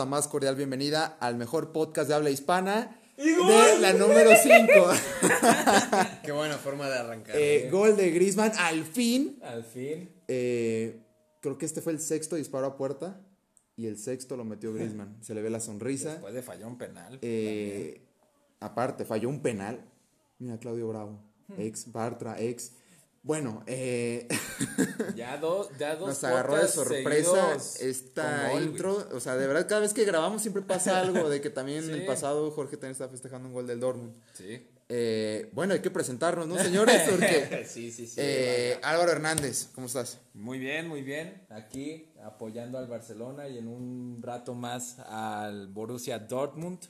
la más cordial bienvenida al mejor podcast de habla hispana de la número 5. Qué buena forma de arrancar. Eh, gol de Griezmann, al fin. Al fin. Eh, creo que este fue el sexto disparo a puerta y el sexto lo metió Griezmann. Se le ve la sonrisa. Después de fallar un penal. Eh, aparte, falló un penal. Mira, Claudio Bravo, ex Bartra, ex. Bueno, eh, Ya dos, ya dos nos agarró de sorpresa esta gol, intro. O sea, de verdad, cada vez que grabamos siempre pasa algo de que también en el pasado Jorge también está festejando un gol del Dortmund. Sí. Eh, bueno, hay que presentarnos, ¿no, señores? Porque sí, sí, sí. eh, Álvaro Hernández, ¿cómo estás? Muy bien, muy bien. Aquí apoyando al Barcelona y en un rato más al Borussia Dortmund.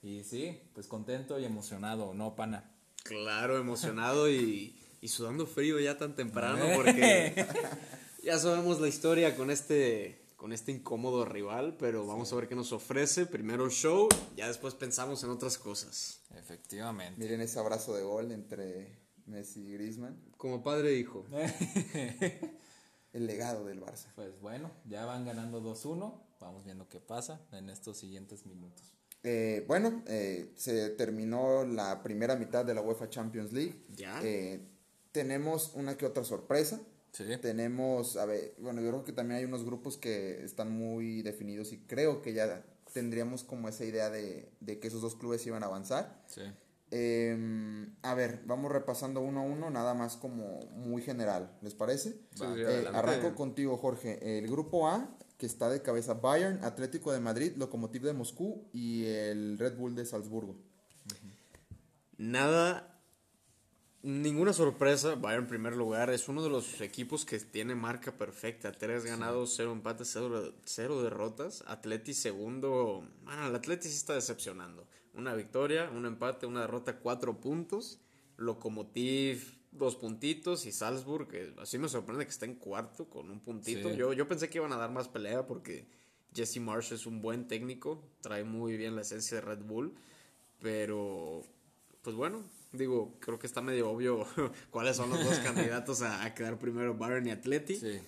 Y sí, pues contento y emocionado, ¿no, pana? Claro, emocionado y, y sudando frío ya tan temprano porque ya sabemos la historia con este con este incómodo rival, pero vamos a ver qué nos ofrece. Primero el show, ya después pensamos en otras cosas. Efectivamente. Miren ese abrazo de gol entre Messi y Griezmann. Como padre e hijo. El legado del Barça. Pues bueno, ya van ganando 2-1. Vamos viendo qué pasa en estos siguientes minutos. Eh, bueno, eh, se terminó la primera mitad de la UEFA Champions League. Ya. Eh, tenemos una que otra sorpresa. Sí. Tenemos, a ver, bueno, yo creo que también hay unos grupos que están muy definidos y creo que ya tendríamos como esa idea de, de que esos dos clubes iban a avanzar. Sí. Eh, a ver, vamos repasando uno a uno, nada más como muy general, ¿les parece? Sí, Eh, arranco contigo, Jorge. El grupo A, que está de cabeza Bayern, Atlético de Madrid, Lokomotiv de Moscú y el Red Bull de Salzburgo. Nada, ninguna sorpresa. Bayern en primer lugar es uno de los equipos que tiene marca perfecta. Tres ganados, cero empates, cero, cero derrotas. Atleti segundo. Bueno, el Atleti sí está decepcionando. Una victoria, un empate, una derrota, cuatro puntos. Lokomotiv, dos puntitos. Y Salzburg, que así me sorprende que está en cuarto con un puntito. Sí. Yo, yo pensé que iban a dar más pelea porque Jesse Marsh es un buen técnico. Trae muy bien la esencia de Red Bull. Pero pues bueno, digo, creo que está medio obvio cuáles son los dos candidatos a, a quedar primero, Bayern y Atleti. Sí.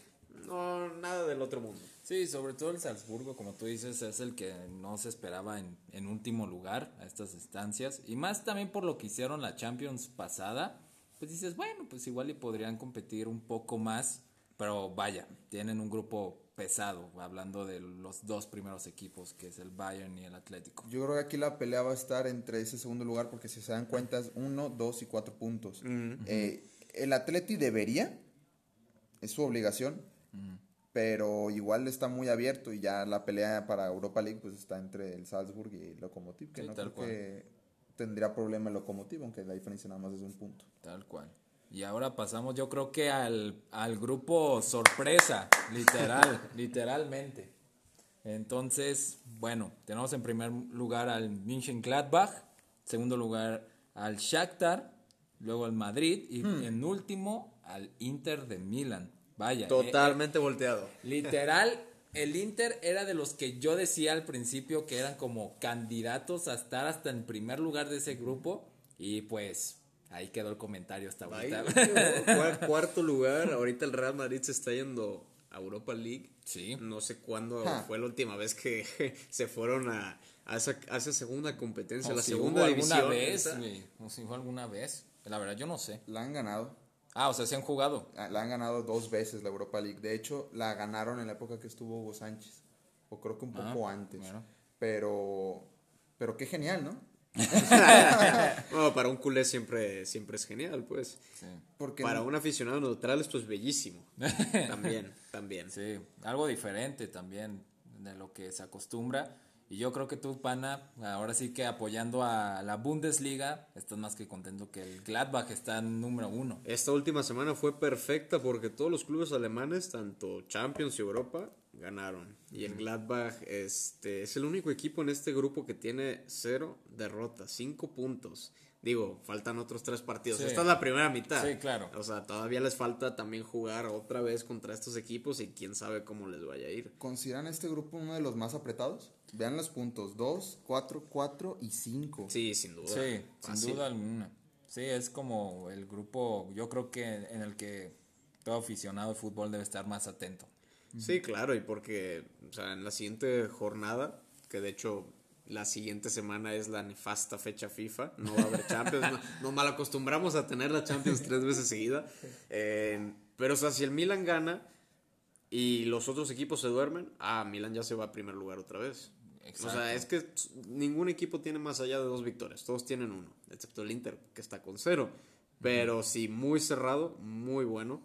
No, nada del otro mundo. Sí, sobre todo el Salzburgo, como tú dices, es el que no se esperaba en, en último lugar a estas instancias. Y más también por lo que hicieron la Champions pasada. Pues dices, bueno, pues igual y podrían competir un poco más. Pero vaya, tienen un grupo pesado, hablando de los dos primeros equipos, que es el Bayern y el Atlético. Yo creo que aquí la pelea va a estar entre ese segundo lugar porque si se dan cuenta es uno, dos y cuatro puntos. Eh, el Atleti debería, es su obligación, pero igual está muy abierto y ya la pelea para Europa League pues está entre el Salzburg y el Lokomotiv, que Sí, no tal creo que tendría problema el Lokomotiv, aunque la diferencia nada más es de un punto. Tal cual. Y ahora pasamos, yo creo que al, al grupo sorpresa, literal, literalmente. Entonces, bueno, tenemos en primer lugar al Mönchengladbach, segundo lugar al Shakhtar, luego al Madrid y en último al Inter de Milán. Vaya, eh, Totalmente volteado. Literal, el Inter era de los que yo decía al principio que eran como candidatos a estar hasta en primer lugar de ese grupo. Y pues ahí quedó el comentario hasta Ahí, ahorita. cuar- cuarto lugar, ahorita el Real Madrid se está yendo a Europa League. Sí. No sé cuándo fue la última vez que se fueron a, a esa, a esa segunda competencia, O la si segunda hubo división. alguna vez, o si fue alguna vez. La verdad, yo no sé. La han ganado, Ah, o sea, se han jugado. ah, la han ganado dos veces la Europa League. De hecho, la ganaron en la época que estuvo Hugo Sánchez, o creo que un poco Ah, antes. bueno. Pero, pero qué genial, ¿no? Bueno, para un culé siempre, siempre es genial, pues. Sí. Porque Para un aficionado neutral esto es bellísimo. También, también. Sí, algo diferente también de lo que se acostumbra. Y yo creo que tú, Pana, ahora sí que apoyando a la Bundesliga, estás más que contento que el Gladbach está en número uno. Esta última semana fue perfecta porque todos los clubes alemanes, tanto Champions y Europa, ganaron. Y el Gladbach este, es el único equipo en este grupo que tiene cero derrotas, cinco puntos. Digo, faltan otros tres partidos. Sí. Esta es la primera mitad. Sí, claro. O sea, todavía les falta también jugar otra vez contra estos equipos y quién sabe cómo les vaya a ir. ¿Consideran este grupo uno de los más apretados? Vean los puntos, 2, 4, 4 y 5. Sí, sin duda. Sí, Fácil. sin duda alguna. Sí, es como el grupo, yo creo que en el que todo aficionado de fútbol debe estar más atento. Sí, claro, y porque, o sea, en la siguiente jornada, que de hecho la siguiente semana es la nefasta fecha FIFA, no va a haber Champions, no- nos mal acostumbramos a tener la Champions tres veces seguida, eh, pero o sea, si el Milan gana y los otros equipos se duermen, ah, Milan ya se va a primer lugar otra vez. O Exacto. sea, es que ningún equipo tiene más allá de dos victorias, todos tienen uno, excepto el Inter, que está con cero. Pero sí, muy cerrado, muy bueno.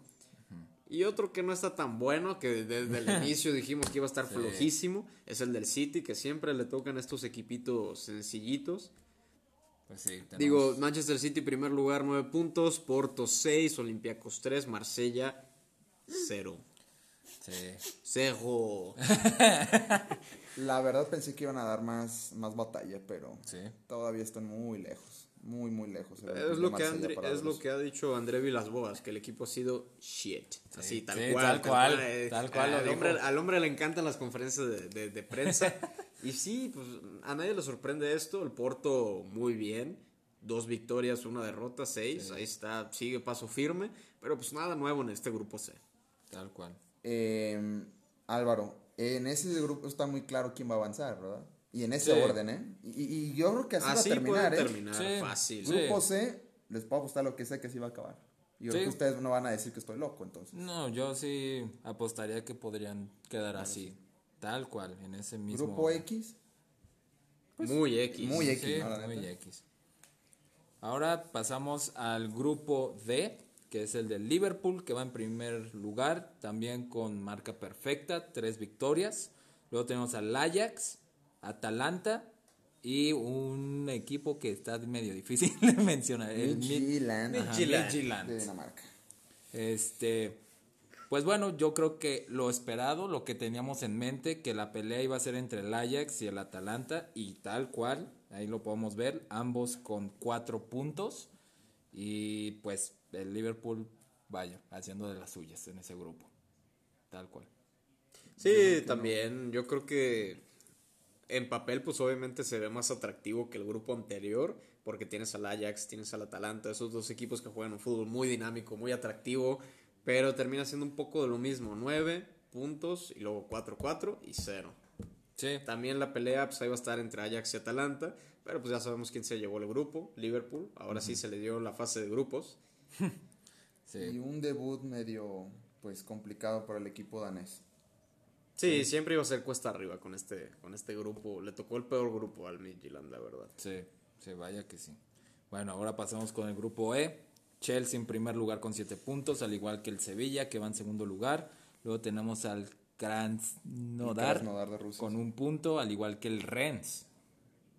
Y otro que no está tan bueno, que desde el inicio dijimos que iba a estar flojísimo, es el del City, que siempre le tocan estos equipitos sencillitos. Pues sí, tenemos- Digo, Manchester City primer lugar, 9 puntos, Porto 6, Olympiacos 3, Marsella 0. Sí. Cero. La verdad pensé que iban a dar más, más batalla, pero Sí. todavía están muy lejos. Muy, muy lejos. Es lo, que es lo ha dicho André Vilasboas, que el equipo ha sido shit. Así, tal sí, cual. tal cual, eh, tal cual lo al, hombre, al hombre le encantan las conferencias de, de- de prensa. y sí, pues a nadie le sorprende esto. El Porto muy bien. Dos victorias, una derrota, seis. Ahí está, sigue paso firme. Pero pues nada nuevo en este grupo C. Tal cual. Eh, Álvaro, en ese grupo está muy claro quién va a avanzar, ¿verdad? Y en ese Sí. orden, ¿eh? Y, y yo creo que así, Así va a terminar, puede ¿eh? terminar Sí. fácil. Sí. Grupo C, les puedo apostar lo que sé que así va a acabar. Y yo creo Sí. que ustedes no van a decir que estoy loco, entonces. No, yo sí apostaría que podrían quedar así. Tal cual, en ese mismo. Grupo X, muy X. muy X, Sí, ¿no? Muy. X. Ahora pasamos al grupo D, que es el de Liverpool, que va en primer lugar, también con marca perfecta, tres victorias. Luego tenemos al Ajax, Atalanta y un equipo que está medio difícil de mencionar. Midtjylland, Midtjylland. de Dinamarca. Este, pues bueno, yo creo que lo esperado, lo que teníamos en mente, que la pelea iba a ser entre el Ajax y el Atalanta, y tal cual, ahí lo podemos ver, ambos con cuatro puntos, y pues el Liverpool, vaya, haciendo de las suyas en ese grupo, tal cual. Sí, también. Yo creo que en papel, pues obviamente se ve más atractivo que el grupo anterior, porque tienes al Ajax, tienes al Atalanta, esos dos equipos que juegan un fútbol muy dinámico, muy atractivo, pero termina siendo un poco de lo mismo: 9 puntos y luego 4-4 y 0. Sí, También la pelea, pues ahí va a estar entre Ajax y Atalanta, pero pues ya sabemos quién se llevó el grupo: Liverpool. Ahora sí se le dio la fase de grupos. Y sí, un debut medio, pues, complicado para el equipo danés. Sí, siempre iba a ser cuesta arriba con este, con este grupo. Le tocó el peor grupo al Midtjylland, la verdad. sí, sí, vaya que sí. Bueno, ahora pasamos con el grupo E. Chelsea en primer lugar con siete puntos, al igual que el Sevilla, que va en segundo lugar. Luego tenemos al Krasnodar, Krasnodar de Rusia, con sí. un punto, al igual que el Rennes.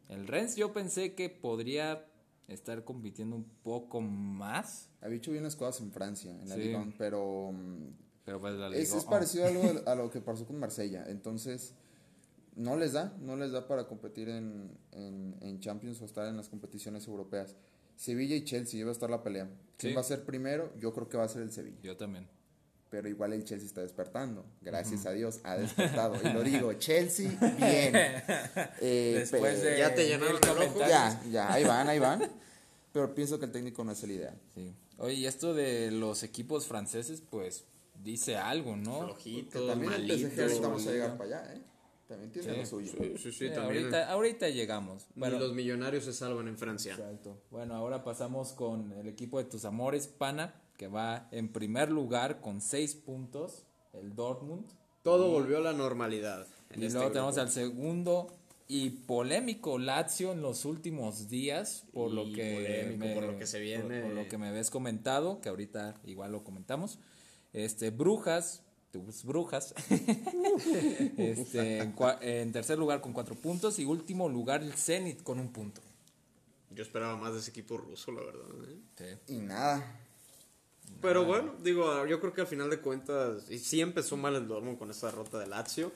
El Rennes yo pensé que podría estar compitiendo un poco más, Había hecho bien las cosas en Francia, en la Sí. Ligue 1, pero mm, pero pues la es, 1, parecido a, algo, a lo que pasó con Marsella. Entonces, no les da, no les da para competir en, en, en Champions o estar en las competiciones europeas. Sevilla y Chelsea, iba a estar la pelea. ¿Quién Sí. va a ser primero? Yo creo que va a ser el Sevilla. Yo también. Pero igual el Chelsea está despertando. Gracias a Dios, ha despertado. y lo digo, Chelsea, bien. Eh, Después pero- de Ya te llenaron el ojo. comentarios. Ya, ya, ahí van, ahí van. Pero pienso que el técnico no es el ideal. Sí. Oye, y esto de los equipos franceses, pues dice algo, ¿no? Flojito, También el malito. PSG ahorita vamos a llegar para allá, ¿eh? También tiene Sí, lo suyo. Sí, sí, sí, Sí, también. ahorita, ahorita llegamos. Bueno, los millonarios se salvan en Francia. Exacto. Bueno, ahora pasamos con el equipo de tus amores, Pana, que va en primer lugar con seis puntos, el Dortmund. Todo volvió a la normalidad. en y este luego tenemos grupo. al segundo y polémico Lazio en los últimos días, por lo Y que polémico, por lo que se viene. Por, por lo que me ves comentado, que ahorita igual lo comentamos. Este, Brujas, tus Brujas, este, en, tercer lugar con cuatro puntos y último lugar el Zenit con un punto. Yo esperaba más de ese equipo ruso, la verdad. ¿eh? Sí. Y nada. Pero bueno, digo, yo creo que al final de cuentas, y sí empezó mal el Dortmund con esa derrota de Lazio,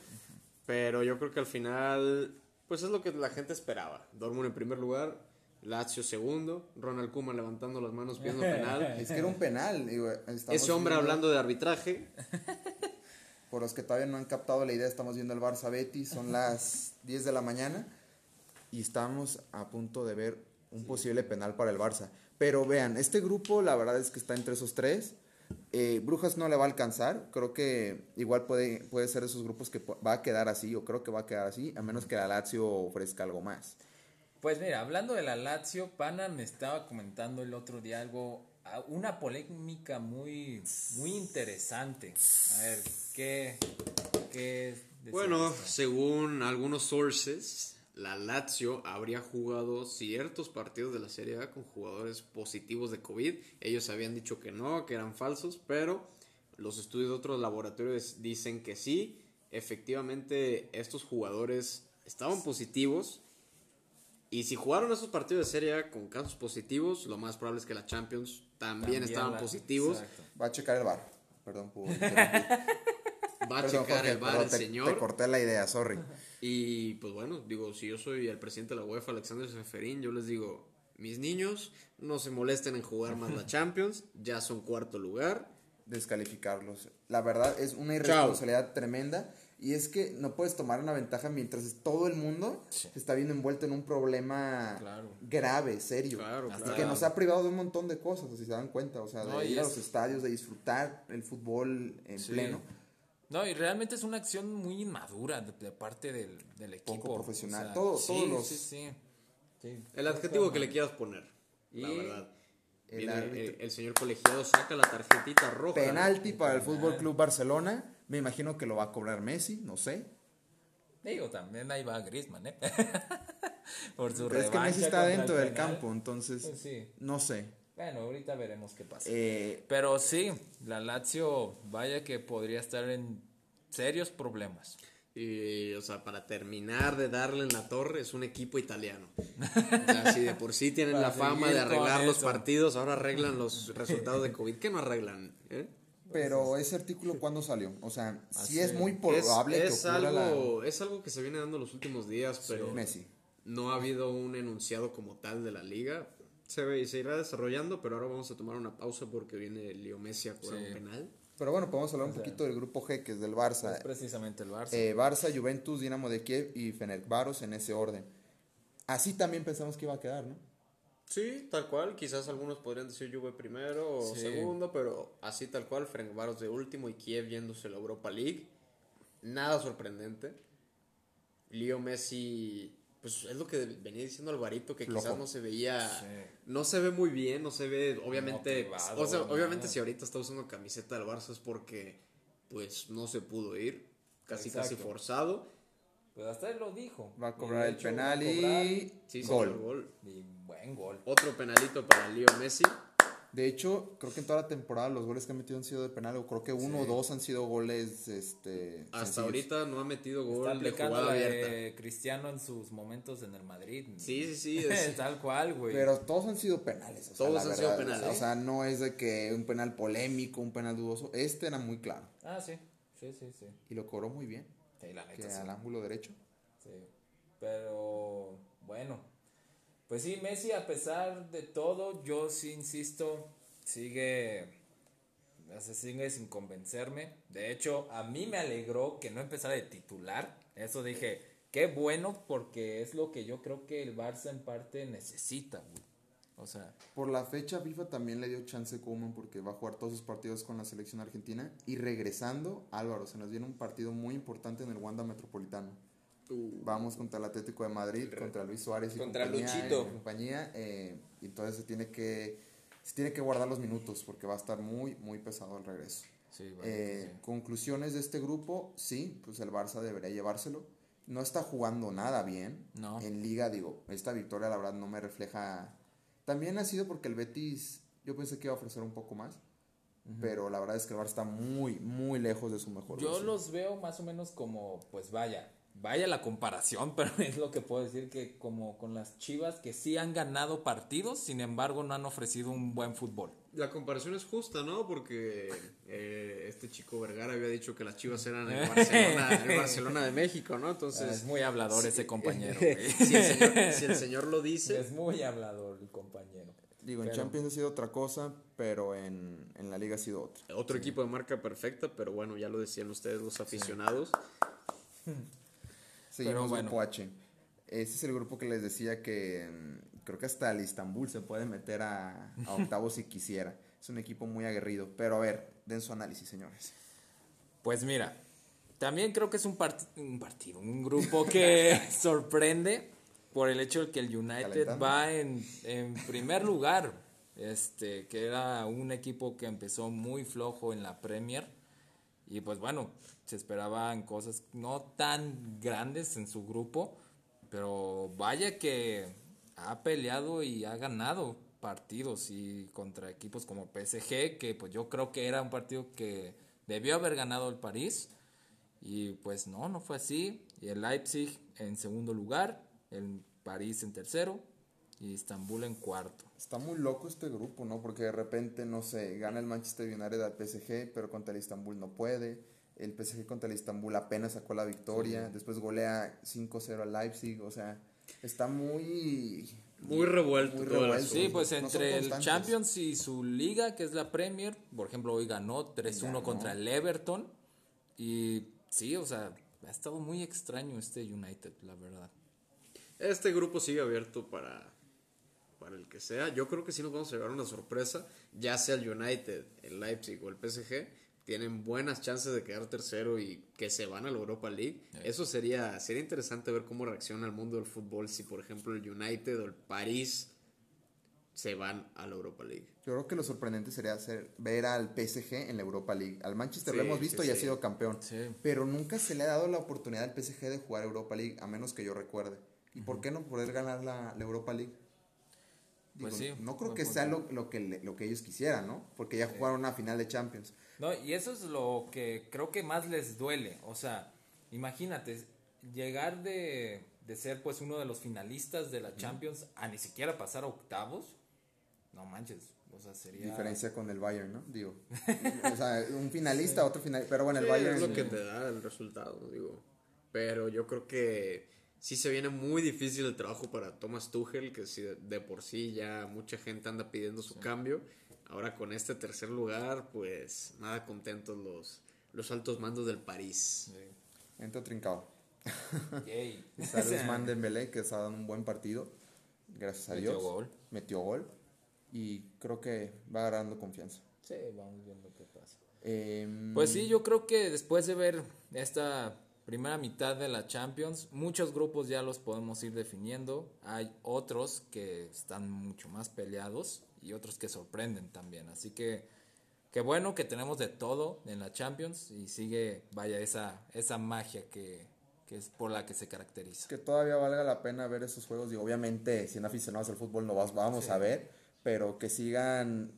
pero yo creo que al final, pues es lo que la gente esperaba. Dortmund en primer lugar, Lazio segundo, Ronald Koeman levantando las manos pidiendo penal. Es que era un penal. digo, Ese hombre viendo- hablando de arbitraje, Por los que todavía no han captado la idea, estamos viendo el Barça Betis, son las 10 de la mañana y estamos a punto de ver un posible penal para el Barça. Pero vean, este grupo la verdad es que está entre esos tres. Eh, Brujas no le va a alcanzar. Creo que igual puede, puede ser de esos grupos que va a quedar así, o creo que va a quedar así, a menos que la Lazio ofrezca algo más. Pues mira, hablando de la Lazio, Pana me estaba comentando el otro día algo, una polémica muy, muy interesante. A ver, ¿qué, qué Bueno, según algunos sources, la Lazio habría jugado ciertos partidos de la Serie A con jugadores positivos de COVID. Ellos habían dicho que no, que eran falsos, pero los estudios de otros laboratorios dicen que sí. Efectivamente, estos jugadores estaban positivos y si jugaron esos partidos de Serie A con casos positivos, lo más probable es que la Champions también, estaban positivos. Va a checar el bar. Perdón Va a checar el bar el señor. Te corté la idea, sorry. Y pues bueno, digo, si yo soy el presidente de la UEFA, Alexander Seferín, yo les digo, mis niños, no se molesten en jugar más la Champions, ya son cuarto lugar. Descalificarlos. La verdad es una irresponsabilidad tremenda y es que no puedes tomar una ventaja mientras todo el mundo se está viendo envuelto en un problema grave, serio. y que nos ha privado de un montón de cosas, si se dan cuenta. O sea, de ir a los estadios, de disfrutar el fútbol en pleno. No, y realmente es una acción muy inmadura de, parte del, del, equipo. Poco profesional. todo, todos los... Sí, sí, El adjetivo que le quieras poner, la verdad. El, el, señor colegiado saca la tarjetita roja. Penalti para el Fútbol Club Barcelona me imagino que lo va a cobrar Messi, no sé. Digo, también ahí va Griezmann, ¿eh? Por su Pero es que Messi está dentro del campo, entonces pues no sé. Bueno, ahorita veremos qué pasa. Eh, Pero sí, la Lazio, vaya que podría estar en serios problemas. Y, o sea, para terminar de darle en la torre, es un equipo italiano. O sea, si de por sí tienen la fama de arreglar los partidos, ahora arreglan los resultados de COVID. ¿Qué no arreglan? ¿Eh? Pero ese artículo, ¿cuándo salió? O sea, sí es muy probable es, que algo, Es algo que se viene dando los últimos días, pero Messi. no ha habido un enunciado como tal de la liga. Se, ve, se irá desarrollando, pero ahora vamos a tomar una pausa porque viene Leo Messi a jugar un penal. Pero bueno, podemos hablar un poquito del grupo G, que es del Barça. precisamente el Barça. Eh, Barça, Juventus, Dinamo de Kiev y Fenerbahce en ese orden. Así también pensamos que iba a quedar, ¿no? Sí, tal cual. Quizás algunos podrían decir Juve primero o segundo, pero así tal cual. Ferencváros de último y Kiev yéndose a la Europa League. Nada sorprendente. Leo Messi, pues es lo que venía diciendo Alvarito, que quizás no se veía, no se ve muy bien, no se ve, obviamente, o sea, obviamente si ahorita está usando camiseta del Barça es porque, pues, no se pudo ir, casi casi forzado. Pues hasta él lo dijo. Va a cobrar el penal y gol. gol. Y buen gol. Otro penalito para Leo Messi. De hecho, creo que en toda la temporada los goles que ha metido han sido de penal, o creo que uno o dos han sido goles este Hasta ahorita no ha metido gol de jugada abierta. Cristiano en sus momentos en el Madrid. Sí, sí, sí. Tal cual, güey. Pero todos han sido penales. todos han sido penales. O sea, no es de que un penal polémico, un penal dudoso. Este era muy claro. Ah, sí. Sí, sí, sí. Y lo cobró muy bien. Sí, la neta, que al ángulo derecho. Sí. Pero bueno, pues sí, Messi a pesar de todo, yo sí insisto, sigue, sigue sin convencerme. De hecho, a mí me alegró que no empezara de titular. Eso dije, qué bueno porque es lo que yo creo que el Barça en parte necesita, O sea, por la fecha FIFA también le dio chance Koeman porque va a jugar todos sus partidos con la selección argentina y regresando, Álvaro, se nos viene un partido muy importante en el Wanda Metropolitano. Uh. Vamos contra el Atlético de Madrid, contra Luis Suárez y contra compañía, Luchito. compañía eh, entonces se tiene que se tiene que guardar los minutos porque va a estar muy muy pesado el regreso. Eh, conclusiones de este grupo, sí, pues el Barça debería llevárselo. No está jugando nada bien. En liga, digo, esta victoria la verdad no me refleja. También ha sido porque el Betis, yo pensé que iba a ofrecer un poco más. Pero la verdad es que el Barça está muy, muy lejos de su mejor Yo los veo más o menos como, pues vaya, vaya la comparación, pero es lo que puedo decir que como con las Chivas que sí han ganado partidos, sin embargo no han ofrecido un buen fútbol. La comparación es justa, ¿no? Porque eh, este chico Vergara había dicho que las Chivas eran el Barcelona, de México, ¿no? Entonces es muy hablador ese compañero. si, el señor, lo dice, es muy hablador el compañero. Digo, en Champions ha sido otra cosa, pero en, la liga ha sido otra. Otro equipo de marca perfecta, pero bueno, ya lo decían ustedes los aficionados. Seguimos Pero grupo H. Este es el grupo que les decía que mm, creo que hasta el Istanbul se puede meter a, octavos si quisiera. es un equipo muy aguerrido. Pero a ver, den su análisis, señores. Pues mira, también creo que es un, un partido, un grupo que sorprende por el hecho de que el United va en, en primer lugar. Este, que era un equipo que empezó muy flojo en la Premier. Y pues bueno, se esperaban cosas no tan grandes en su grupo. Pero vaya que ha peleado y ha ganado partidos y contra equipos como PSG, que pues yo creo que era un partido que debió haber ganado el París. Y pues no, no fue así. Y el Leipzig en segundo lugar, el París en tercero y Estambul en cuarto. Está muy loco este grupo, ¿no? Porque de repente, no sé, gana el Manchester United al PSG, pero contra el Estambul no puede. El PSG contra el Estambul apenas sacó la victoria. Después golea 5-0 al Leipzig. O sea, está muy... Muy revuelto. Sí, pues entre el Champions y su liga, que es la Premier, por ejemplo, hoy ganó 3-1 contra el Everton. Y sí, o sea, ha estado muy extraño este United, la verdad. Este grupo sigue abierto para, para el que sea. Yo creo que sí nos vamos a llevar una sorpresa, ya sea el United, el Leipzig o el PSG. Tienen buenas chances de quedar tercero y que se van a la Europa League. Eso sería, sería interesante ver cómo reacciona el mundo del fútbol si, por ejemplo, el United o el París se van a la Europa League. Yo creo que lo sorprendente sería hacer, ver al PSG en la Europa League. Al Manchester lo hemos visto y ha sido campeón. Pero nunca se le ha dado la oportunidad al PSG de jugar Europa League, a menos que yo recuerde. ¿Y por qué no poder ganar la, Europa League? Pues sí, no creo que sea lo, lo, que, lo que ellos quisieran, ¿no? Porque ya jugaron una final de Champions. No, y eso es lo que creo que más les duele. O sea, imagínate, llegar de, de ser pues uno de los finalistas de la Champions a ni siquiera pasar a octavos. No manches, o sea, sería... Diferencia con el Bayern, ¿no? Digo, o sea, un finalista, otro finalista, pero bueno, el Bayern... es lo que te da el resultado, digo. Pero yo creo que sí se viene muy difícil el trabajo para Thomas Tuchel, que si de, por sí ya mucha gente anda pidiendo su cambio. Ahora con este tercer lugar, pues nada contentos los, los altos mandos del París. Sí. Entró trincado. Saludos Man Dembélé, que está dando un buen partido. Gracias a Metió Dios. Gol. Metió gol. Y creo que va agarrando confianza. Sí, vamos viendo qué pasa. Em, pues sí, yo creo que después de ver esta primera mitad de la Champions. Muchos grupos ya los podemos ir definiendo. Hay otros que están mucho más peleados y otros que sorprenden también. Así que qué bueno que tenemos de todo en la Champions y sigue, vaya, esa, esa magia que, es por la que se caracteriza. Que todavía valga la pena ver esos juegos. Y obviamente, si no aficionados al fútbol no vamos a ver, pero que sigan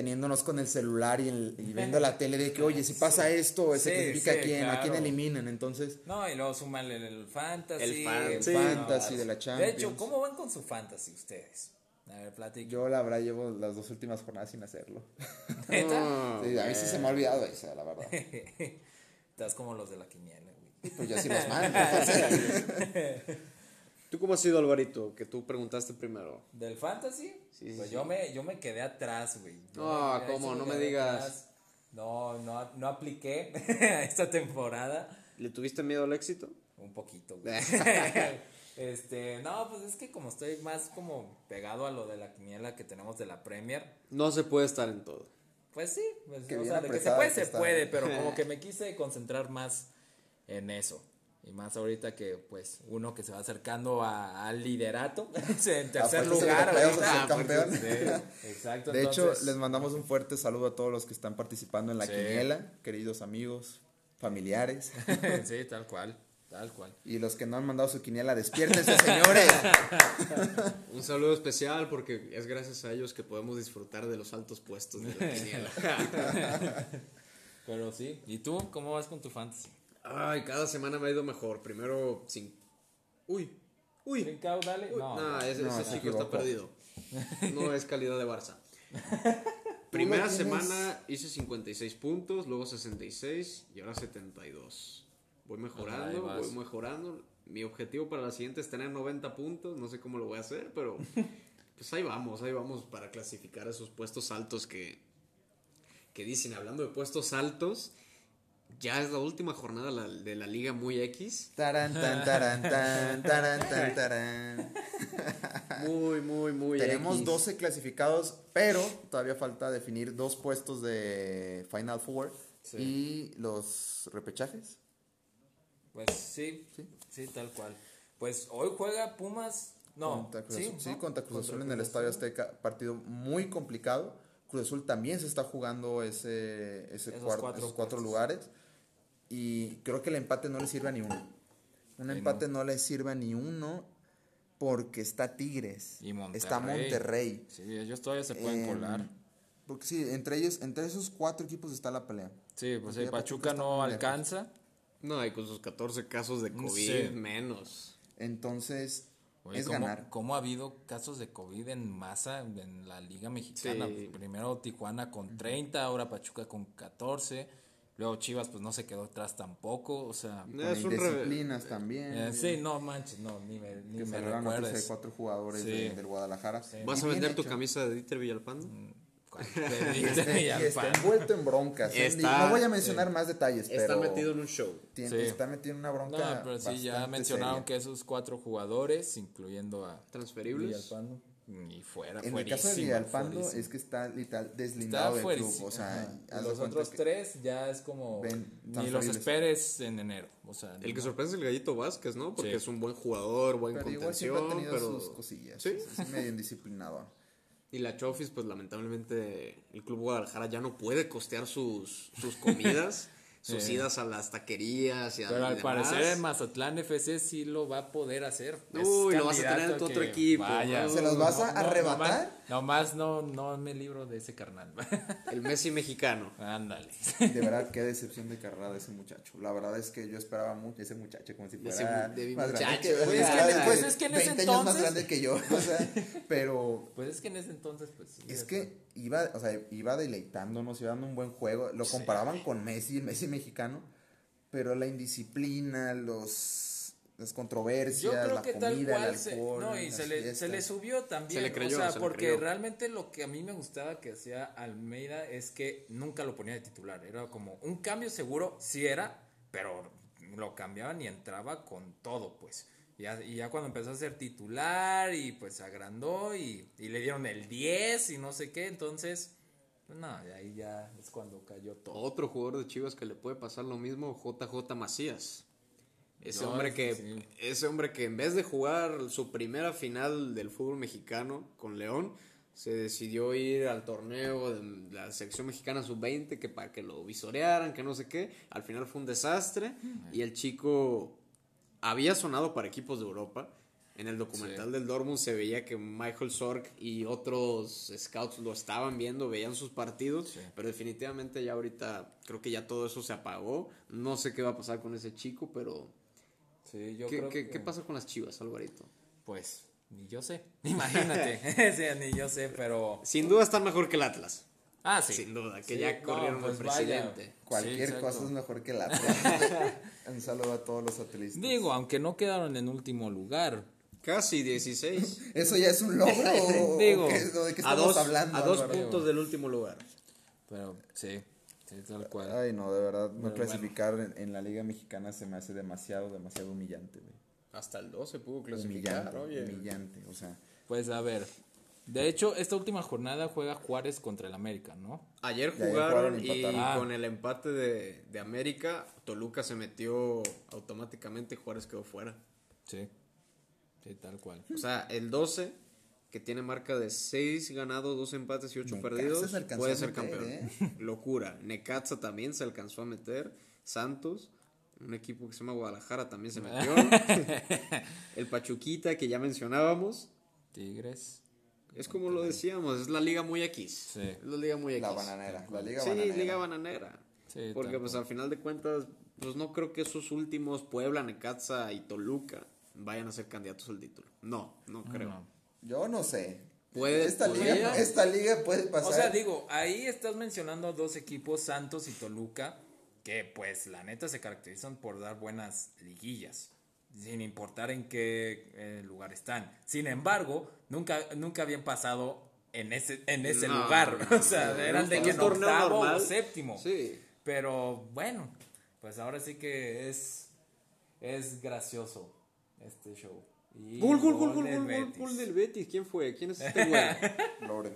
teniéndonos con el celular y, viendo la tele de que, oye, si pasa esto, se significa a quién, a quién eliminan, entonces... No, y luego suman el, fantasy. El, fantasy de la Champions. De hecho, ¿cómo van con su fantasy ustedes? A ver, platico. Yo, la verdad, llevo las dos últimas jornadas sin hacerlo. ¿Neta? sí, a mí sí se me ha olvidado esa, la verdad. Estás como los de la quiniela, güey. Pues ya sí los mando. ¿Tú cómo has sido, Alvarito? Que tú preguntaste primero. ¿Del fantasy? Sí, pues yo me, yo me quedé atrás, güey. No, ¿cómo? No me digas. No, no, no apliqué esta temporada. ¿Le tuviste miedo al éxito? Un poquito, güey. este, no, pues es que como estoy más como pegado a lo de la quiniela que tenemos de la Premier. No se puede estar en todo. Pues sí, pues, o sea, de que se puede, se puede, pero como que me quise concentrar más en eso. Y más ahorita que, pues, uno que se va acercando al liderato, en tercer lugar. campeón. exacto. De hecho, les mandamos un fuerte saludo a todos los que están participando en la quiniela, queridos amigos, familiares. sí, tal cual. Tal cual. Y los que no han mandado su quiniela, despiértense, señores. Un saludo especial porque es gracias a ellos que podemos disfrutar de los altos puestos de la quiniela. Pero sí. ¿Y tú cómo vas con tu fantasy? Ay, cada semana me ha ido mejor. Primero sin. Uy, uy. Trincao, dale. No, ese, chico está perdido. No es calidad de Barça. Primera semana hice 56 puntos, luego 66 y ahora 72. Voy mejorando, voy mejorando. Mi objetivo para la siguiente es tener 90 puntos. No sé cómo lo voy a hacer, pero pues ahí vamos, ahí vamos para clasificar esos puestos altos que, que dicen. Hablando de puestos altos, ya es la última jornada de la Liga Muy X. Taran, tan, taran, tan, taran, tan, Muy, muy, muy. tenemos X. 12 clasificados, pero todavía falta definir dos puestos de Final Four y los repechajes. Pues sí, sí, tal cual. Pues hoy juega Pumas. No, contra Cruz sí, Azul, sí, ¿no? contra Cruz Azul en el Estadio. Azteca, partido muy complicado. Cruz Azul también se está jugando ese, ese Esos cuatro esos cuatro puestos. lugares y creo que el empate no le sirve a ni uno. Un empate no. le sirve a ni uno porque está Tigres, Y Monterrey. está Monterrey. Sí, ellos todavía se pueden Em, colar. Porque sí, entre ellos, entre esos cuatro equipos está la pelea. Sí, pues el Pachuca no lejos. alcanza. No, y con sus 14 casos de COVID, Sí. menos. Entonces, Oye, es ¿cómo, ganar. ¿Cómo ha habido casos de COVID en masa en la Liga Mexicana? Sí. Primero Tijuana con 30, ahora Pachuca con 14. Luego Chivas, pues no se quedó atrás tampoco. O sea, Con Es un re- indisciplinas también. eh, sí, no manches, no, ni me, ni que me de recuerdes. cuatro jugadores Sí. de- del Guadalajara. ¿Vas a vender tu hecho. camisa de Dieter Villalpando? Y está, Y está pan. envuelto en broncas. Está- no voy a mencionar más detalles, Está pero metido en un show. tiene- Sí. está metido en una bronca. No, pero sí, ya mencionaron seria. que esos cuatro jugadores, incluyendo a Transferibles. Villalpando, y fuera, En el caso de Villalpando fuerísimo. es que está literal deslindado Está del club. O sea, los otros tres ya es como Ven, ni los esperes en enero. O sea, El que no. sorprende es el Gallito Vázquez, ¿no? Porque Sí. es un buen jugador, buen Pero igual siempre contención, ha tenido pero... sus cosillas. Sí. Es medio indisciplinado. Y la Chofis, pues lamentablemente el Club Guadalajara ya no puede costear sus, sus comidas, sus Sí. idas a las taquerías y a Pero al demás. parecer Mazatlán FC sí lo va a poder hacer. Es Uy, lo vas a tener en tu otro equipo, vaya. ¿no? ¿Se los vas a arrebatar? Nomás, no, no me libro de ese carnal. El Messi mexicano. Ándale. De verdad, qué decepción de carrera de ese muchacho. La verdad es que yo esperaba mucho ese muchacho como si De fuera ese- de mi más grande muchacho. que, Pues es que- pues es que en ese 20 años más entonces- grande que yo. O sea, pero Pues es que en ese entonces, pues sí. Es que iba, o sea, iba deleitándonos, iba dando un buen juego. Lo comparaban con Messi, el Messi mexicano, pero la indisciplina, los las controversias, Yo creo la que comida, tal el cual se, alcohol, no, y se le, se le subió también. Se le creyó, o sea, se le porque creyó. realmente lo que a mí me gustaba que hacía Almeida es que nunca lo ponía de titular. Era como un cambio seguro, sí era, pero lo cambiaban y entraba con todo, pues. Y ya, y ya cuando empezó a ser titular y pues se agrandó y, y le dieron el 10 y no sé qué, entonces, pues no, ahí ya es cuando cayó todo. Otro jugador de Chivas que le puede pasar lo mismo, JJ Macías. Ese No, hombre que sí. ese hombre que en vez de jugar su primera final del fútbol mexicano con León, se decidió ir al torneo de la selección mexicana sub-20 que para que lo visorearan, que no sé qué. Al final fue un desastre y el chico había sonado para equipos de Europa. En el documental del Dortmund se veía que Michael Sorg y otros scouts lo estaban viendo, veían sus partidos, Sí. pero definitivamente ya ahorita creo que ya todo eso se apagó. No sé qué va a pasar con ese chico, pero Sí, yo ¿qué, creo qué- que- qué pasa con las Chivas, Alvarito? Pues, ni yo sé. Imagínate. sí, ni yo sé, pero... Sin duda están mejor que el Atlas. Ah, sí. Sin duda, que Sí, ya no, corrieron pues al vaya. presidente. Cualquier Sí, cosa es mejor que la Un saludo a todos los atletistas. Digo, aunque no quedaron en último lugar. Casi 16. ¿Eso ya es un logro? o Digo, qué- ¿De qué a estamos dos, hablando? a dos Álvaro? puntos del último lugar. Pero sí, sí, tal cual. Ay, no, de verdad, no clasificar en, en la Liga Mexicana se me hace demasiado, demasiado humillante, güey. Hasta el 12 pudo clasificar, Humillante, oye. humillante, o sea. Pues a ver. De hecho, esta última jornada juega Juárez contra el América, ¿no? Ayer jugaron y. Ah. con el empate de, de América, Toluca se metió automáticamente y Juárez quedó fuera. Sí. Sí, tal cual. O sea, el 12, que tiene marca de 6 ganados, 2 empates y 8 Necaxa perdidos, se puede ser meter, campeón. ¿eh? Locura. Necaxa también se alcanzó a meter. Santos, un equipo que se llama Guadalajara, también se metió. el Pachuquita, que ya mencionábamos. Tigres. Es como lo decíamos, es la liga muy X. Sí. Es la liga muy X. La bananera, la Liga sí, Bananera. liga bananera. Sí, Porque pues al final de cuentas, pues no creo que esos últimos, Puebla, Necaxa y Toluca, vayan a ser candidatos al título. No, no creo. No. Yo no sé. Puede- esta, liga, esta liga puede pasar. O sea, digo, ahí estás mencionando dos equipos, Santos y Toluca, que pues la neta se caracterizan por dar buenas liguillas, sin importar en qué eh, lugar están. Sin embargo, nunca, nunca habían pasado en ese, en ese No, lugar. no, o sea, no, eran de que en octavo o séptimo. Sí. Pero bueno, pues ahora sí que es, es gracioso este show. Gol, gol, gol, gol, gol, gol, gol del Betis. ¿Quién fue? ¿Quién es este güey? Loren.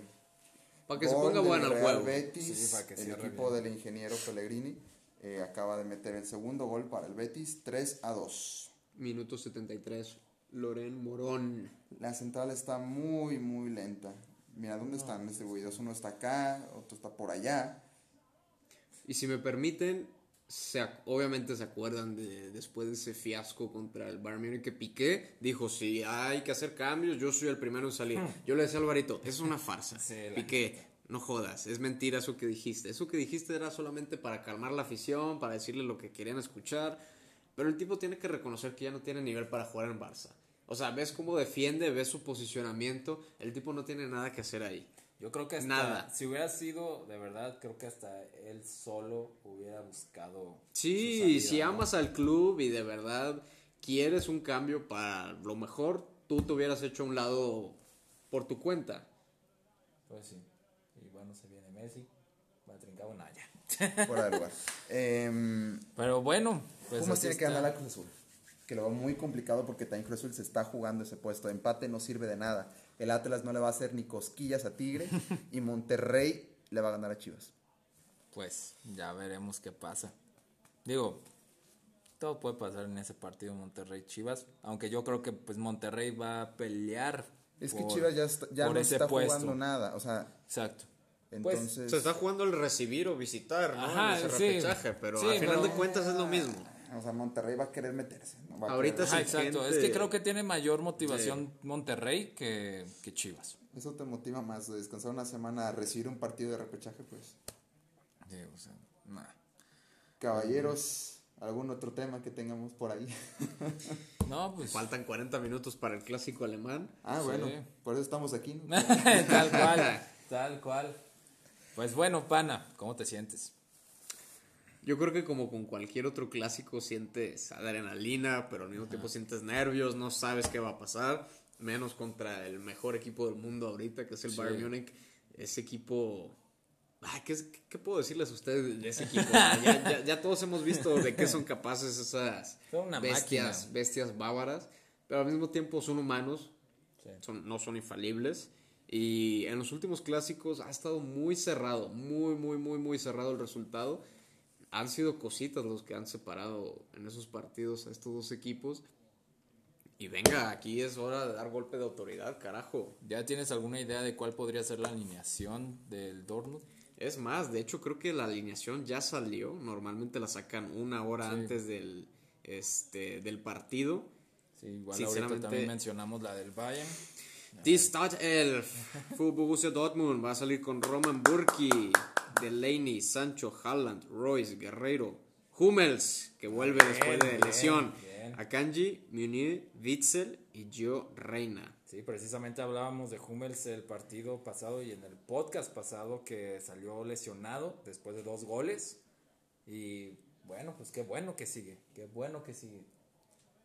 Para que se ponga bueno el Real juego. Betis, Sí, para que el equipo bien. del ingeniero Pellegrini eh, acaba de meter el segundo gol para el Betis, 3 a 2. Minuto 73. Loren Morón. La central está muy, muy lenta. Mira, ¿dónde están este güey? Uno está acá, otro está por allá. Y si me permiten, se obviamente se acuerdan de después de ese fiasco contra el Bayern Múnich que Piqué dijo, si hay que hacer cambios, yo soy el primero en salir. Yo le decía a Alvarito, es una farsa. Sí, Piqué, no jodas, es mentira eso que dijiste. Eso que dijiste era solamente para calmar la afición, para decirle lo que querían escuchar. Pero el tipo tiene que reconocer que ya no tiene nivel para jugar en Barça. O sea, ves cómo defiende, ves su posicionamiento. El tipo no tiene nada que hacer ahí. Yo creo que hasta, Nada. si hubiera sido de verdad, creo que hasta él solo hubiera buscado. Sí, salida, si ¿no? amas al club y de verdad quieres un cambio para lo mejor, tú te hubieras hecho a un lado por tu cuenta. Pues sí. Y bueno, se viene Messi. Va a trincar una ya. De lugar. Em, Pero bueno, pues así tiene que ganar a Cruz Azul. Que lo veo muy complicado porque también Cruz Azul se está jugando ese puesto. Empate no sirve de nada. El Atlas no le va a hacer ni cosquillas a Tigre. y Monterrey le va a ganar a Chivas. Pues ya veremos qué pasa. Digo, todo puede pasar en ese partido Monterrey-Chivas. Aunque yo creo que pues Monterrey va a pelear. Es que Chivas ya, está- ya no está puesto. jugando nada. O sea, Exacto. Pues, entonces. Se está jugando el recibir o visitar, ¿no? Ajá, en ese sí. repechaje, pero Sí, al final pero- de cuentas es lo mismo. O sea, Monterrey va a querer meterse. ¿no? Va a Ahorita querer- sí, exacto. gente- Es que creo que tiene mayor motivación Monterrey que, que Chivas. Eso te motiva más. de Descansar una semana a recibir un partido de repechaje, pues. Sí, o sea, nah. Caballeros, ¿algún otro tema que tengamos por ahí? No, pues. Faltan 40 minutos para el clásico alemán. ah, Sí. bueno, por eso estamos aquí, ¿no? tal cual, tal cual. Pues bueno, pana, ¿cómo te sientes? Yo creo que como con cualquier otro clásico sientes adrenalina, pero al mismo tiempo sientes nervios, no sabes qué va a pasar, menos contra el mejor equipo del mundo ahorita, que es el Sí. Bayern Múnich. Ese equipo... Ay, ¿qué, qué puedo decirles a ustedes de ese equipo? ya, ya- ya todos hemos visto de qué son capaces esas una bestias, máquina. bestias bávaras, pero al mismo tiempo son humanos, Sí. son, no son infalibles. Y en los últimos clásicos ha estado muy cerrado, muy, muy, muy, muy cerrado el resultado. Han sido cositas los que han separado en esos partidos a estos dos equipos. Y venga, aquí es hora de dar golpe de autoridad, carajo. ¿Ya tienes alguna idea de cuál podría ser la alineación del Dortmund? Es más, de hecho creo que la alineación ya salió. Normalmente la sacan una hora Sí. antes del, este, del partido. Sí, igual ahorita también mencionamos la del Bayern. Die Startelf. Für Borussia Dortmund va a salir con Roman Burki, Delaney, Sancho, Haaland, Royce, Guerreiro, Hummels, que vuelve después de bien, lesión, bien. Akanji, Munir, Witzel y Gio Reina. Sí, precisamente hablábamos de Hummels el partido pasado y en el podcast pasado que salió lesionado después de dos goles. Y bueno, pues qué bueno que sigue, qué bueno que sigue.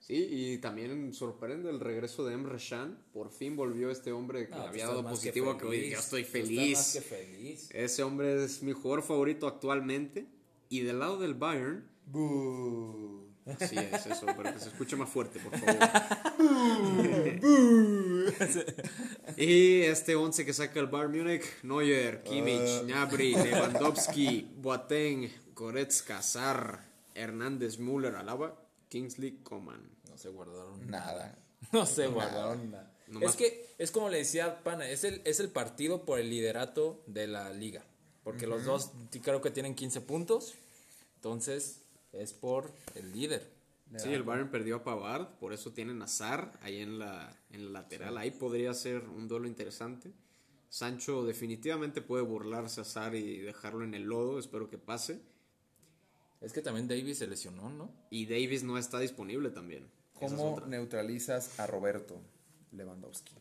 Sí, y también sorprende el regreso de Emre Can. Por fin volvió este hombre que No, tú había dado positivo que hoy yo estoy feliz. más que feliz. Ese hombre es mi jugador favorito actualmente. Y del lado del Bayern, Boo. Así es eso, pero que se escuche más fuerte, por favor. y este 11 que saca el Bayern Múnich, Neuer, Kimmich, Gnabry, Lewandowski, Boateng, Goretzka, Sar, Hernández, Müller, Alaba, Kingsley, Coman. No se guardaron Nada. No se guardaron nada. Nomás- Es que es como le decía Pana, es el, es el partido por el liderato de la liga. Porque los dos creo que tienen 15 puntos. Entonces es por el líder. Sí, el Bayern perdió a Pavard, por eso tienen a Sar ahí en la, en la lateral. Ahí podría ser un duelo interesante. Sancho definitivamente puede burlarse a Sar y dejarlo en el lodo, espero que pase. Es que también Davis se lesionó, ¿no? Y Davis no está disponible también. Es ¿Cómo neutralizas a Roberto Lewandowski?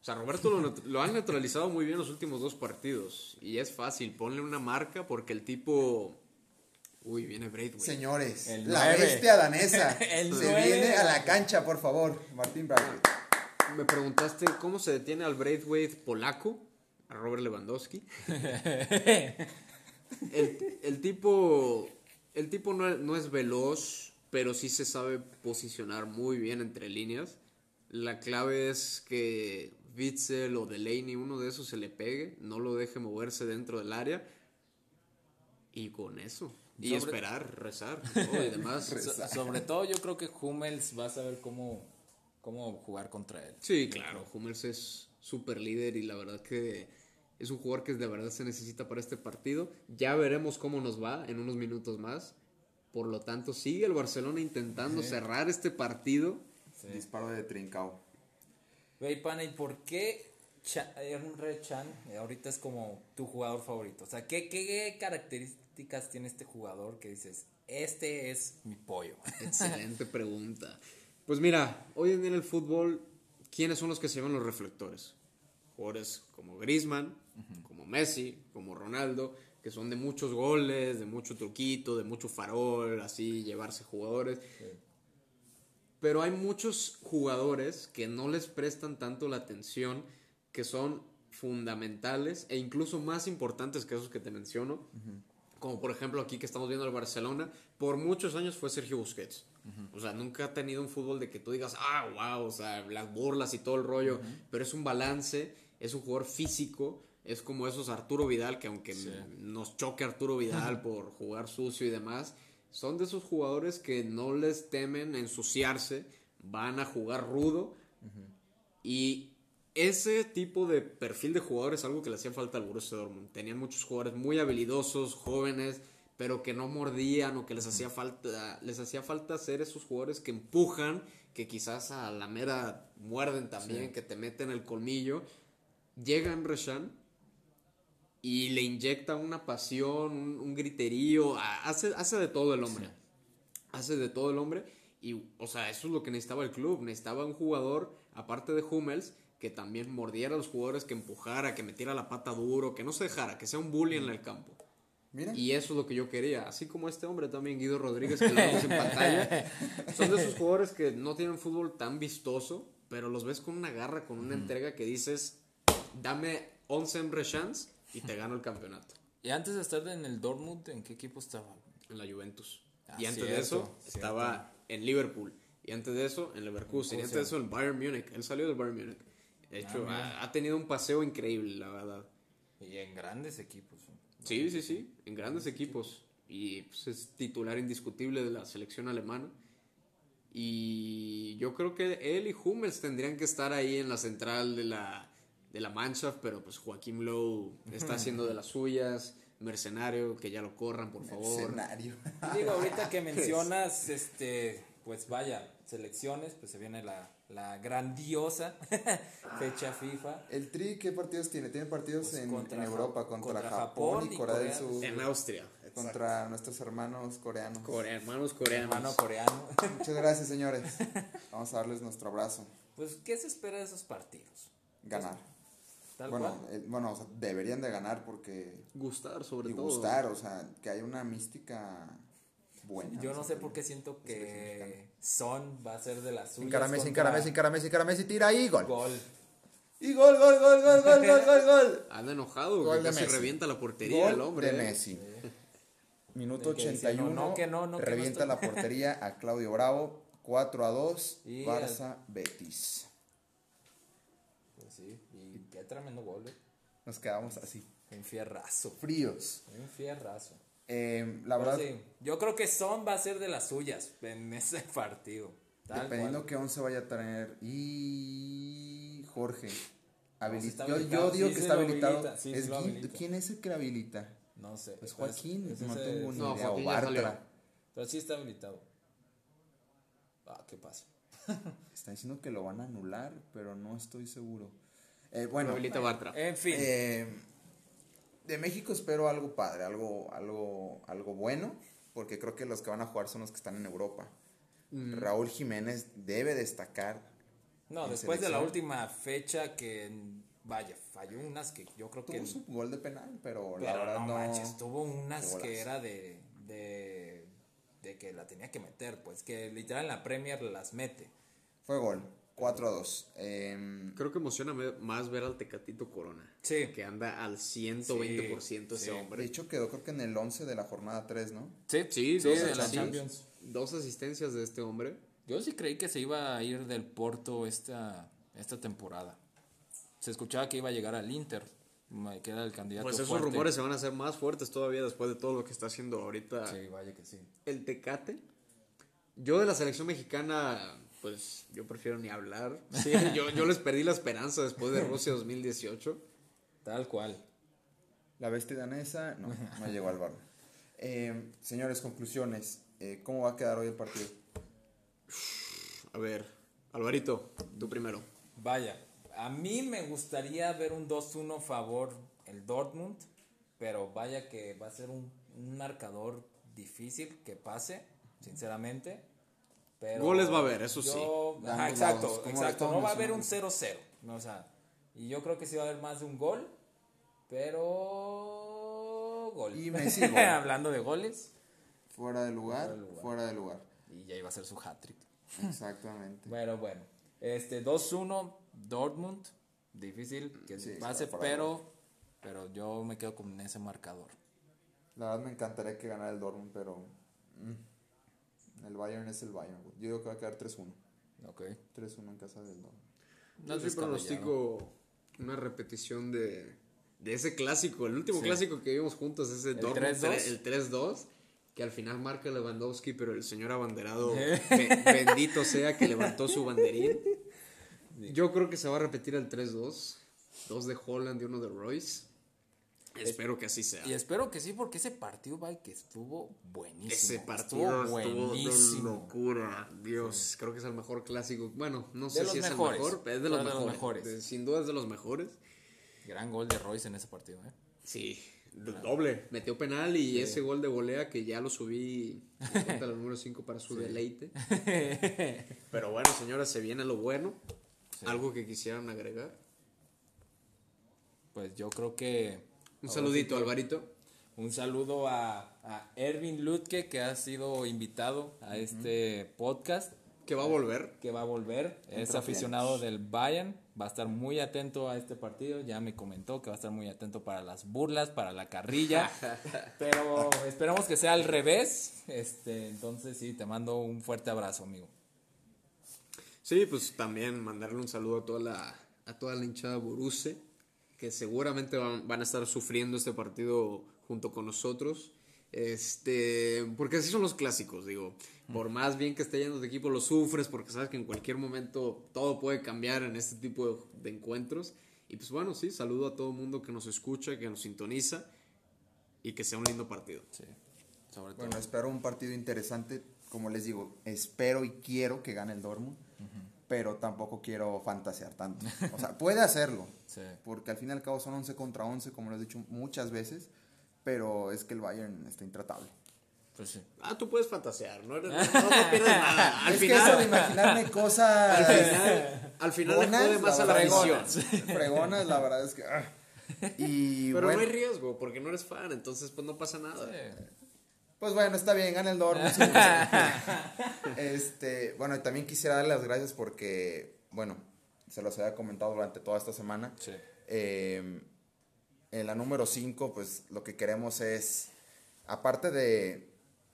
O sea, Roberto lo, han neutralizado muy bien los últimos dos partidos. Y es fácil, ponle una marca porque el tipo... Uy, viene Braithwaite. Señores, El la bestia danesa El se viene a la cancha, por favor. Martín Braithwaite. Me preguntaste cómo se detiene al Braithwaite polaco, a Robert Lewandowski. el, el tipo, el tipo no, no es veloz, pero sí se sabe posicionar muy bien entre líneas. La clave es que Witzel o Delaney, uno de esos se le pegue, no lo deje moverse dentro del área. Y con eso. Y Sobre- esperar, rezar y demás. So- sobre todo yo creo que Hummels va a saber cómo, cómo jugar contra él. Sí, claro, Hummels es súper líder y la verdad que es un jugador que de verdad se necesita para este partido. Ya veremos cómo nos va en unos minutos más. Por lo tanto, sigue el Barcelona intentando cerrar este partido. Disparo de Trincao. Ve, pana, ¿y por qué Emre Chan eh, ahorita es como tu jugador favorito? O sea, ¿qué, ¿qué características tiene este jugador que dices, este es mi pollo? Excelente pregunta. Pues mira, hoy en día en el fútbol, ¿quiénes son los que se llevan los reflectores? Jugadores como Como Messi, como Ronaldo, que son de muchos goles, de mucho truquito, de mucho farol, así, llevarse jugadores. Pero hay muchos jugadores que no les prestan tanto la atención, que son fundamentales e incluso más importantes que esos que te menciono. Como por ejemplo aquí que estamos viendo el Barcelona, por muchos años fue Sergio Busquets. O sea, nunca ha tenido un fútbol de que tú digas, ah, wow, o sea, las burlas y todo el rollo, pero es un balance, es un jugador físico, es como esos Arturo Vidal, que aunque nos choque Arturo Vidal por jugar sucio y demás, son de esos jugadores que no les temen ensuciarse, van a jugar rudo y ese tipo de perfil de jugadores es algo que le hacía falta al Borussia Dortmund. Tenían muchos jugadores muy habilidosos, jóvenes, pero que no mordían o que les hacía falta les hacía falta ser esos jugadores que empujan, que quizás a la mera muerden también, que te meten el colmillo. Llega Emre Can y le inyecta una pasión, un, un griterío, a- hace, hace de todo el hombre. Hace de todo el hombre. Y, o sea, eso es lo que necesitaba el club. Necesitaba un jugador, aparte de Hummels, que también mordiera a los jugadores, que empujara, que metiera la pata duro, que no se dejara, que sea un bully en el campo. Mira. Y eso es lo que yo quería. Así como este hombre también, Guido Rodríguez, que lo vemos en pantalla. Son de esos jugadores que no tienen fútbol tan vistoso, pero los ves con una garra, con una entrega que dices, dame 11 Emre Chance y te gano el campeonato. Y antes de estar en el Dortmund, ¿en qué equipo estaba? En la Juventus. Ah, y antes de cierto, eso estaba en Liverpool. Y antes de eso en Leverkusen. Y antes de eso en Bayern Múnich. Él salió del Bayern Múnich. De hecho, ha, ha tenido un paseo increíble, la verdad. Y en grandes equipos. Sí, sí, sí, en grandes equipos. Y pues, es titular indiscutible de la selección alemana. Y yo creo que él y Hummels tendrían que estar ahí en la central de la, de la Mannschaft, pero pues Joaquim Lowe está haciendo de las suyas. Mercenario, que ya lo corran, por favor. Escenario. Y digo, ahorita que mencionas, este, pues vaya, selecciones, pues se viene la, la grandiosa fecha FIFA. ¿El Tri qué partidos tiene? Tiene partidos Pues en, contra en Europa, contra, contra Japón, Japón y Corea, del Corea del Sur. En Austria. Contra nuestros hermanos coreanos. Core- hermanos coreanos. Hermano coreano. Muchas gracias, señores. Vamos a darles nuestro abrazo. Pues, ¿qué se espera de esos partidos? Ganar. Tal Bueno, cual. eh, bueno, o sea, deberían de ganar porque Gustar, sobre y todo. gustar, o sea, que hay una mística buena. Yo no sé por qué siento que Son va a ser de las suyas. Encara Messi, contra encara Messi, encara Messi, encara Messi, tira y gol. Gol. Y gol, gol, gol, gol, gol, gol, gol, gol. Anda enojado, Gol que de casi Messi. revienta la portería el Gol hombre. de ¿eh? Messi. Minuto El que dice, 81. no, no, que no, no, que no revienta estoy- la portería a Claudio Bravo. 4 a 2. Y Barça Betis. Pues sí, y qué tremendo gol. Nos quedamos así, Un fierrazo. fríos. Un fierrazo. Eh, la Pero verdad, sí, yo creo que Son va a ser de las suyas en ese partido. Tal dependiendo cual. que 11 vaya a traer. Y Jorge. Habili- sí está yo, habilitado, yo digo sí que está habilitado. habilita, sí Es. ¿Quién es el que habilita? No sé. Pues Joaquín, es no ese- tengo ni No, idea. Joaquín. Bartra. Pero sí está habilitado. Ah, ¿qué pasa? Está diciendo que lo van a anular, pero no estoy seguro. Eh, bueno, Habilita Bartra. En fin. Eh, de México espero algo padre, algo, algo, algo bueno, porque creo que los que van a jugar son los que están en Europa. Raúl Jiménez debe destacar. no, después de la última fecha que, vaya, falló unas que yo creo que... Tuvo su gol de penal, pero, la Pero verdad no no. manches, tuvo unas que era de, de, de que la tenía que meter, pues que literal en la Premier las mete. Fue gol, 4 a 2. Eh, Creo que emociona más ver al Tecatito Corona. Sí. Que anda al 120% ese Sí, de hombre. hecho, quedó creo que en el 11 de la jornada 3, ¿no? Sí, Sí, sí, dos, de la. Champions. dos asistencias de este hombre. Yo sí creí que se iba a ir del Porto esta, esta temporada. Se escuchaba que iba a llegar al Inter, que era el candidato Pues esos fuerte. rumores se van a hacer más fuertes todavía después de todo lo que está haciendo ahorita Sí, vaya que sí. el Tecate. Yo de la selección mexicana, pues yo prefiero ni hablar. Sí, yo, yo les perdí la esperanza después de Rusia 2018. Tal cual. La bestia danesa, no, no llegó al bar. Eh, señores, conclusiones. Eh, ¿Cómo va a quedar hoy el partido? A ver, Alvarito, tú primero. Vaya, a mí me gustaría ver un 2-1 favor el Dortmund, pero vaya que va a ser un, un marcador difícil que pase, sinceramente. Pero Goles va a haber, eso sí. yo- Ajá, exacto, exacto. No va a haber un mencionando. 0-0. No, o sea, y yo creo que sí va a haber más de un gol, pero gol. Y Messi, gol. Hablando de goles, Fuera de lugar, Fuera de lugar. y ya iba a ser su hat-trick. Exactamente. Bueno, bueno. Este 2-1 Dortmund, difícil que Sí, pase, pero pero yo me quedo con ese marcador. La verdad me encantaría que ganara el Dortmund, pero mm, el Bayern es el Bayern. güey. Yo digo que va a quedar 3-1. Ok. 3-1 en casa del Dortmund. No sí pronostico una repetición de, de ese clásico. El último Sí. clásico que vimos juntos es el, ¿El Dortmund 3-2? tre- el 3-2. Que al final marca Lewandowski, pero el señor abanderado, be- bendito sea que levantó su banderín. Yo creo que se va a repetir el 3-2. Dos de Holland y uno de Royce. Espero que así sea. Y espero que sí, porque ese partido, va que estuvo buenísimo. Ese partido estuvo estuvo de locura. Dios, creo que es el mejor clásico. Bueno, no sé si es mejores, el mejor, pero es de los mejores. sin duda es de los mejores. Gran gol de Royce en ese partido, ¿eh? Sí, doble. Metió penal y ese gol de volea que ya lo subí en la número 5 para su deleite. Pero bueno, señores, se viene lo bueno. Algo que quisieran agregar. Pues yo creo que Un ahora saludito, sí Alvarito. Un saludo a, a Ervin Lutke, que ha sido invitado a este podcast. Que va a volver. que va a volver. Es aficionado del Bayern. Va a estar muy atento a este partido. Ya me comentó que va a estar muy atento para las burlas, para la carrilla. Pero esperamos que sea al revés. Este, entonces sí, te mando un fuerte abrazo, amigo. Sí, pues también mandarle un saludo a toda la, a toda la hinchada Borussia, que seguramente van, van a estar sufriendo este partido junto con nosotros. Este, porque así son los clásicos, digo. Por más bien que esté yendo de equipo, lo sufres porque sabes que en cualquier momento todo puede cambiar en este tipo de, de encuentros. Y pues bueno, sí, saludo a todo el mundo que nos escucha, que nos sintoniza y que sea un lindo partido. Sí, sobre todo. Bueno, espero un partido interesante. Como les digo, espero y quiero que gane el Dortmund, pero tampoco quiero fantasear tanto. O sea, puede hacerlo, Sí. porque al fin y al cabo son 11 contra 11, como lo he dicho muchas veces, pero es que el Bayern está intratable. Pues sí. Ah, tú puedes fantasear, no, eres- no, no pierdes nada. Al es que eso de final, imaginarme cosas al final, al final bonas, más a la verdad, visión. fregonas, la verdad es que... ah. Y Pero bueno, no hay riesgo, porque no eres fan, entonces pues no pasa nada. Pues bueno, está bien, gana el Dortmund. sí, este, bueno, también quisiera darle las gracias porque, bueno, se los había comentado durante toda esta semana. Sí. Eh, en la número 5, pues lo que queremos es, aparte de,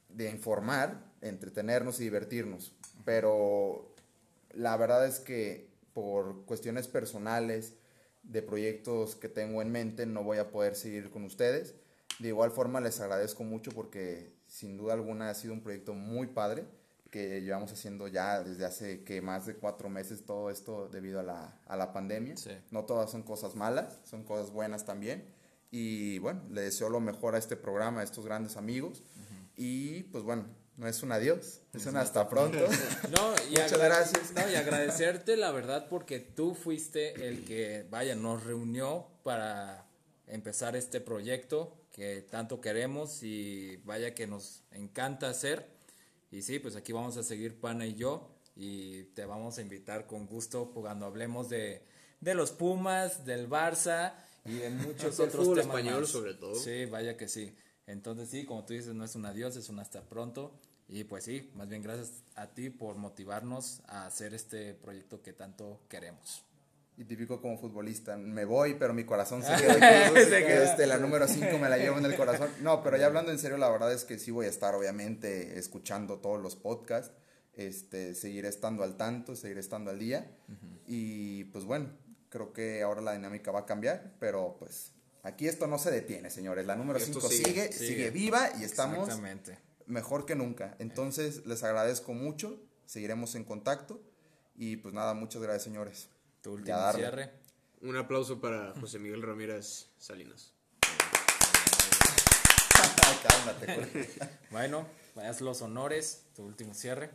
de informar, entretenernos y divertirnos, pero la verdad es que por cuestiones personales, de proyectos que tengo en mente, no voy a poder seguir con ustedes. De igual forma, les agradezco mucho porque sin duda alguna ha sido un proyecto muy padre que llevamos haciendo ya desde hace que más de cuatro meses todo esto debido a la, a la pandemia. Sí. No todas son cosas malas, son cosas buenas también. Y bueno, le deseo lo mejor a este programa, a estos grandes amigos. Y pues bueno, no es un adiós, es un hasta pronto. No, y Muchas gracias. No, y agradecerte la verdad porque tú fuiste el que, vaya, nos reunió para empezar este proyecto que tanto queremos y vaya que nos encanta hacer. Y sí, pues aquí vamos a seguir Pana y yo y te vamos a invitar con gusto cuando hablemos de, de los Pumas, del Barça y de muchos otros fútbol temas español, más. sobre todo. Sí, vaya que sí. Entonces sí, como tú dices, no es un adiós, es un hasta pronto. Y pues sí, más bien gracias a ti por motivarnos a hacer este proyecto que tanto queremos. Y típico como futbolista, me voy, pero mi corazón se queda aquí. Se queda. Este, la número 5 me la llevo en el corazón. No, pero ya hablando en serio, la verdad es que sí voy a estar, obviamente, escuchando todos los podcasts. este, seguiré estando al tanto, seguiré estando al día. Y pues bueno, creo que ahora la dinámica va a cambiar, pero pues aquí esto no se detiene, señores. La número Esto 5 sigue, sigue, sigue, sigue. viva y estamos mejor que nunca. Entonces, les agradezco mucho, seguiremos en contacto y pues nada, muchas gracias, señores. Tu último darle. cierre. Un aplauso para José Miguel Ramírez Salinas. Cálmate. Bueno, haz los honores, tu último cierre.